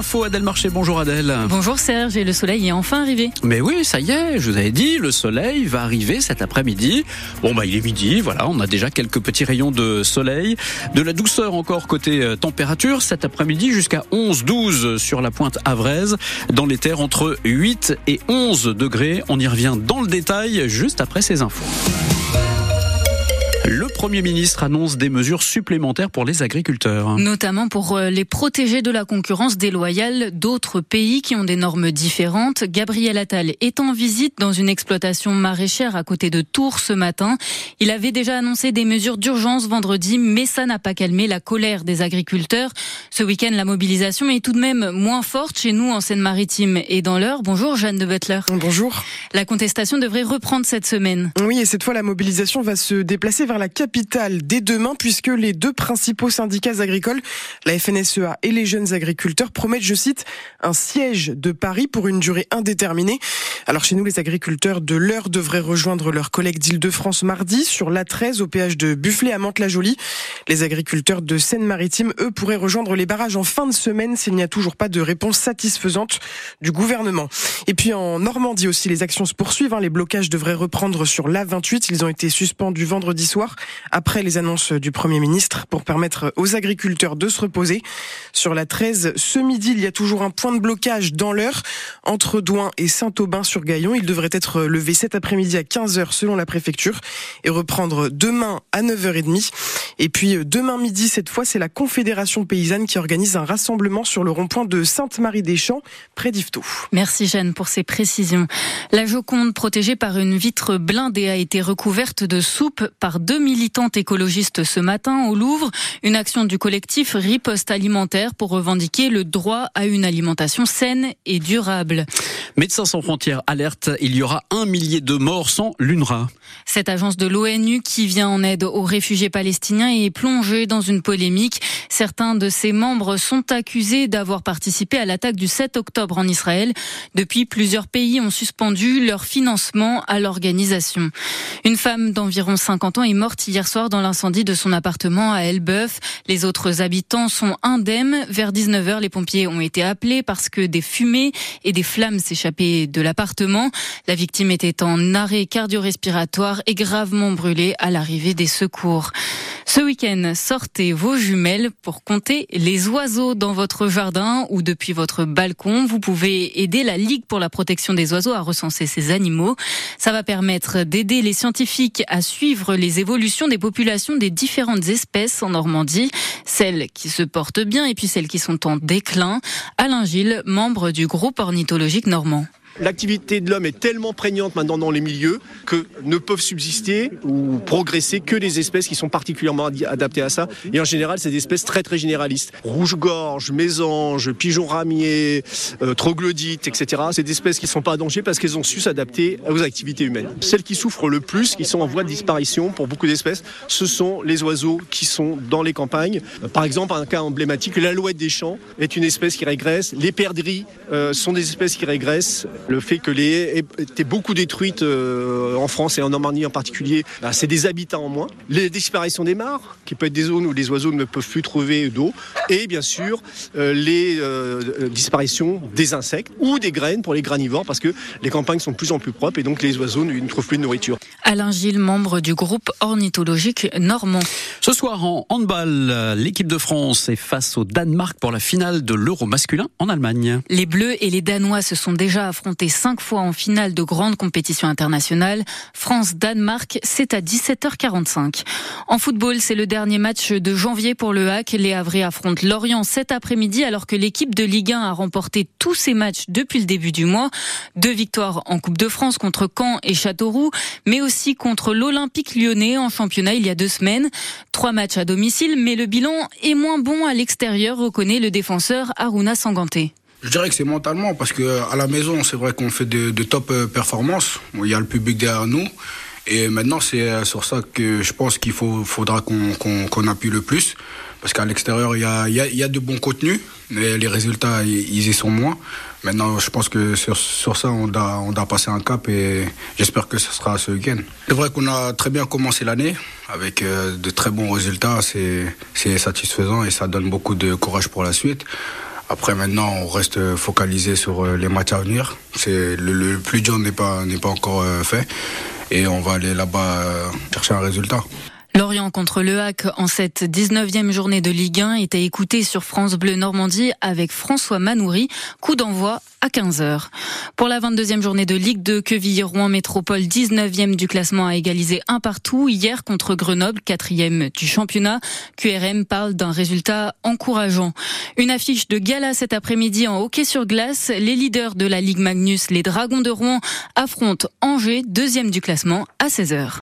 Info Adèle Marché, bonjour Adèle. Bonjour Serge, et le soleil est enfin arrivé. Mais oui, ça y est, je vous avais dit, le soleil va arriver cet après-midi. Bon bah il est midi, voilà, on a déjà quelques petits rayons de soleil. De la douceur encore côté euh, température, cet après-midi jusqu'à 11-12 sur la pointe Avraise. Dans les terres entre 8 et 11 degrés. On y revient dans le détail juste après ces infos. Le Premier ministre annonce des mesures supplémentaires pour les agriculteurs. Notamment pour euh, les protéger de la concurrence déloyale d'autres pays qui ont des normes différentes. Gabriel Attal est en visite dans une exploitation maraîchère à côté de Tours ce matin. Il avait déjà annoncé des mesures d'urgence vendredi, mais ça n'a pas calmé la colère des agriculteurs. Ce week-end, la mobilisation est tout de même moins forte chez nous en Seine-Maritime et dans l'heure. Bonjour Jeanne de Butler. Bonjour. La contestation devrait reprendre cette semaine. Oui, et cette fois, la mobilisation va se déplacer vers la capitale dès demain puisque les deux principaux syndicats agricoles, la FNSEA et les jeunes agriculteurs, promettent, je cite, un siège de Paris pour une durée indéterminée. Alors chez nous, les agriculteurs de l'heure devraient rejoindre leurs collègues d'Île-de-France mardi sur l'A13 au péage de Bufflet à Mantes-la-Jolie. Les agriculteurs de Seine-Maritime, eux, pourraient rejoindre les barrages en fin de semaine s'il n'y a toujours pas de réponse satisfaisante du gouvernement. Et puis en Normandie aussi, les actions se poursuivent. Hein. Les blocages devraient reprendre sur l'A28. Ils ont été suspendus vendredi soir après les annonces du Premier ministre pour permettre aux agriculteurs de se reposer. Sur la 13, ce midi, il y a toujours un point de blocage dans l'heure entre Douin et Saint-Aubin-sur-Gaillon. Il devrait être levé cet après-midi à 15h selon la préfecture et reprendre demain à 9h30. Et puis demain midi, cette fois, c'est la Confédération paysanne qui organise un rassemblement sur le rond-point de Sainte-Marie-des-Champs, près d'Yvetot. Merci Jeanne pour ces précisions. La Joconde, protégée par une vitre blindée, a été recouverte de soupe par deux militantes écologistes ce matin au Louvre. Une action du collectif Riposte Alimentaire pour revendiquer le droit à une alimentation saine et durable. Médecins sans frontières alerte, il y aura un millier de morts sans l'UNRWA. Cette agence de l'ONU qui vient en aide aux réfugiés palestiniens est plongée dans une polémique. Certains de ses membres sont accusés d'avoir participé à l'attaque du 7 octobre en Israël. Depuis, plusieurs pays ont suspendu leur financement à l'organisation. Une femme d'environ 50 ans est morte hier soir dans l'incendie de son appartement à Elbeuf. Les autres habitants sont indemnes. Vers 19h, les pompiers ont été appelés parce que des fumées et des flammes s'échappaient de l'appartement. La victime était en arrêt cardio-respiratoire et gravement brûlée à l'arrivée des secours. Ce week-end, sortez vos jumelles pour compter les oiseaux dans votre jardin ou depuis votre balcon. Vous pouvez aider la Ligue pour la protection des oiseaux à recenser ces animaux. Ça va permettre d'aider les scientifiques à suivre les évolutions des populations des différentes espèces en Normandie, celles qui se portent bien et puis celles qui sont en déclin. Alain Gilles, membre du groupe ornithologique normand. L'activité de l'homme est tellement prégnante maintenant dans les milieux que ne peuvent subsister ou progresser que les espèces qui sont particulièrement adaptées à ça. Et en général, c'est des espèces très très généralistes. Rouge-gorge, mésange, pigeon ramier, euh, troglodyte, etc. C'est des espèces qui ne sont pas en danger parce qu'elles ont su s'adapter aux activités humaines. Celles qui souffrent le plus, qui sont en voie de disparition pour beaucoup d'espèces, ce sont les oiseaux qui sont dans les campagnes. Par exemple, un cas emblématique, l'alouette des champs est une espèce qui régresse. Les perdrix euh, sont des espèces qui régressent. Le fait que les haies étaient beaucoup détruites euh, en France et en Normandie en particulier, bah, c'est des habitats en moins. Les disparitions des mares, qui peuvent être des zones où les oiseaux ne peuvent plus trouver d'eau. Et bien sûr, euh, les euh, disparitions des insectes ou des graines pour les granivores, parce que les campagnes sont de plus en plus propres et donc les oiseaux ne trouvent plus de nourriture. Alain Gilles, membre du groupe ornithologique normand. Ce soir en handball, l'équipe de France est face au Danemark pour la finale de l'Euro masculin en Allemagne. Les Bleus et les Danois se sont déjà affrontés cinq fois en finale de grandes compétitions internationales. France-Danemark, c'est à 17h45. En football, c'est le dernier match de janvier pour le HAC. Les Havrais affrontent Lorient cet après-midi alors que l'équipe de Ligue 1 a remporté tous ses matchs depuis le début du mois. Deux victoires en Coupe de France contre Caen et Châteauroux, mais aussi contre l'Olympique lyonnais en championnat il y a deux semaines. Trois matchs à domicile, mais le bilan est moins bon à l'extérieur, reconnaît le défenseur Aruna Sanganté. Je dirais que c'est mentalement parce que à la maison, c'est vrai qu'on fait de, top euh, performances. Il y a le public derrière nous. Et maintenant, c'est euh, sur ça que je pense qu'il faudra qu'on appuie le plus. Parce qu'à l'extérieur, il y a, y a, de bons contenus, mais les résultats, ils y sont moins. Maintenant, je pense que sur, sur ça, on doit, on doit passer un cap et j'espère que ce sera ce week-end. C'est vrai qu'on a très bien commencé l'année avec euh, de très bons résultats. C'est satisfaisant et ça donne beaucoup de courage pour la suite. Après maintenant, on reste focalisé sur les matchs à venir. C'est le, plus dur n'est pas n'est pas encore fait et on va aller là-bas chercher un résultat. Lorient contre Le Hack en cette 19e journée de Ligue 1 était écouté sur France Bleu Normandie avec François Manoury. Coup d'envoi à 15h. Pour la 22e journée de Ligue 2, Quevilly-Rouen Métropole 19e du classement a égalisé un partout hier contre Grenoble, 4e du championnat. QRM parle d'un résultat encourageant. Une affiche de gala cet après-midi en hockey sur glace. Les leaders de la Ligue Magnus, les Dragons de Rouen, affrontent Angers, deuxième du classement, à 16h.